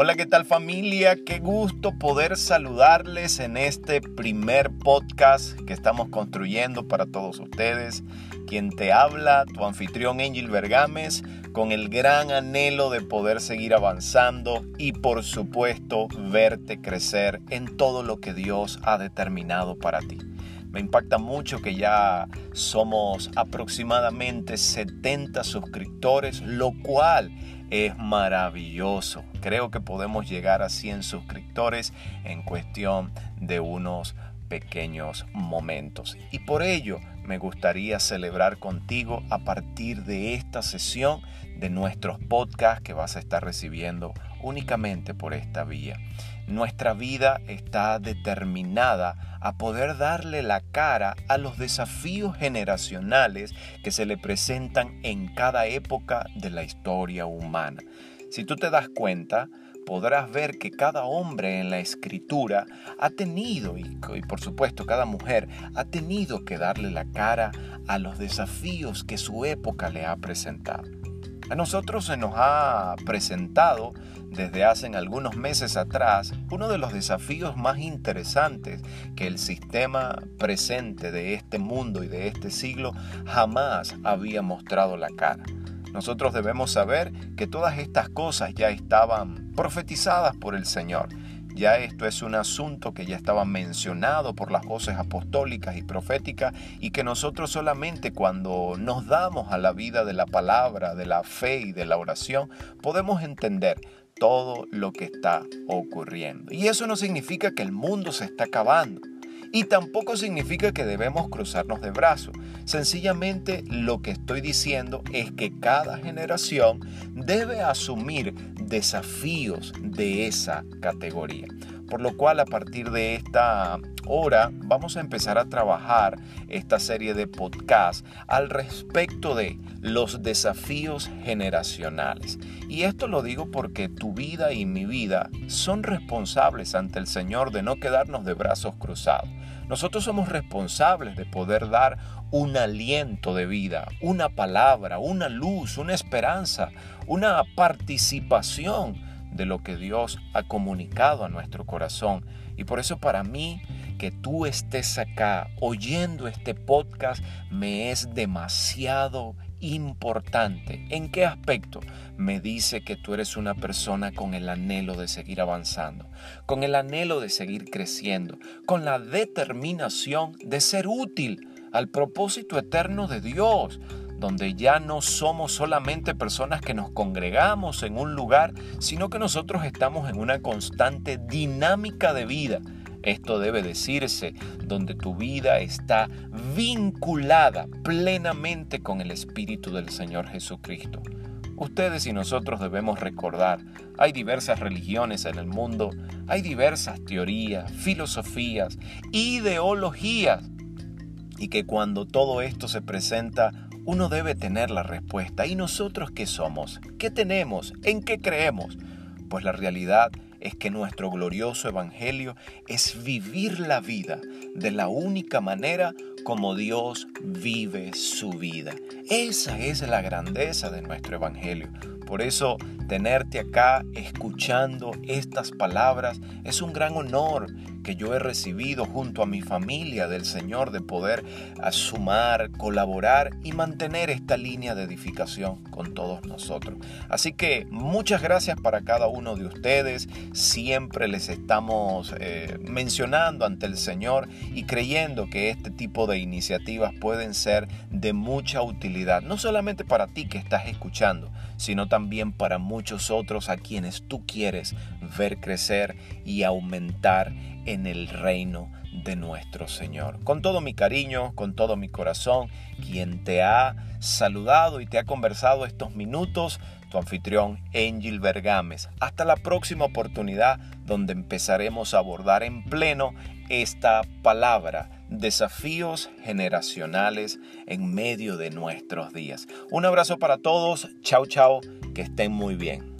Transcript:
Hola, ¿qué tal familia? Qué gusto poder saludarles en este primer podcast que estamos construyendo para todos ustedes. Quien te habla, tu anfitrión Angel Bergames, con el gran anhelo de poder seguir avanzando y por supuesto verte crecer en todo lo que Dios ha determinado para ti. Me impacta mucho que ya somos aproximadamente 70 suscriptores, lo cual es maravilloso. Creo que podemos llegar a 100 suscriptores en cuestión de unos pequeños momentos. Y por ello me gustaría celebrar contigo a partir de esta sesión de nuestros podcasts que vas a estar recibiendo únicamente por esta vía. Nuestra vida está determinada a poder darle la cara a los desafíos generacionales que se le presentan en cada época de la historia humana. Si tú te das cuenta, podrás ver que cada hombre en la escritura ha tenido, y, por supuesto cada mujer, ha tenido que darle la cara a los desafíos que su época le ha presentado. A nosotros se nos ha presentado desde hace algunos meses atrás uno de los desafíos más interesantes que el sistema presente de este mundo y de este siglo jamás había mostrado la cara. Nosotros debemos saber que todas estas cosas ya estaban profetizadas por el Señor ya esto es un asunto que ya estaba mencionado por las voces apostólicas y proféticas y que nosotros solamente cuando nos damos a la vida de la palabra, de la fe y de la oración, podemos entender todo lo que está ocurriendo. Y eso no significa que el mundo se está acabando. Y tampoco significa que debemos cruzarnos de brazos. Sencillamente lo que estoy diciendo es que cada generación debe asumir desafíos de esa categoría. Por lo cual a partir de esta hora vamos a empezar a trabajar esta serie de podcasts al respecto de los desafíos generacionales. Y esto lo digo porque tu vida y mi vida son responsables ante el Señor de no quedarnos de brazos cruzados. Nosotros somos responsables de poder dar un aliento de vida, una palabra, una luz, una esperanza, una participación de lo que Dios ha comunicado a nuestro corazón. Y por eso para mí que tú estés acá oyendo este podcast me es demasiado importante. ¿En qué aspecto? Me dice que tú eres una persona con el anhelo de seguir avanzando, con el anhelo de seguir creciendo, con la determinación de ser útil al propósito eterno de Dios, donde ya no somos solamente personas que nos congregamos en un lugar, sino que nosotros estamos en una constante dinámica de vida esto debe decirse donde tu vida está vinculada plenamente con el Espíritu del Señor Jesucristo. Ustedes y nosotros debemos recordar, hay diversas religiones en el mundo, hay diversas teorías, filosofías, ideologías, y que cuando todo esto se presenta, uno debe tener la respuesta. ¿Y nosotros qué somos? ¿Qué tenemos? ¿En qué creemos? Pues la realidad es que nuestro glorioso Evangelio es vivir la vida de la única manera como Dios vive su vida. Esa es la grandeza de nuestro Evangelio. Por eso tenerte acá escuchando estas palabras es un gran honor que yo he recibido junto a mi familia del Señor de poder sumar, colaborar y mantener esta línea de edificación con todos nosotros. Así que muchas gracias para cada uno de ustedes. Siempre les estamos eh, mencionando ante el Señor y creyendo que este tipo de iniciativas pueden ser de mucha utilidad, no solamente para ti que estás escuchando, sino también para muchos otros a quienes tú quieres ver crecer y aumentar en el reino de nuestro Señor. Con todo mi cariño, con todo mi corazón, quien te ha saludado y te ha conversado estos minutos, tu anfitrión Angel Bergames. Hasta la próxima oportunidad donde empezaremos a abordar en pleno esta palabra, desafíos generacionales en medio de nuestros días. Un abrazo para todos, chao chao, que estén muy bien.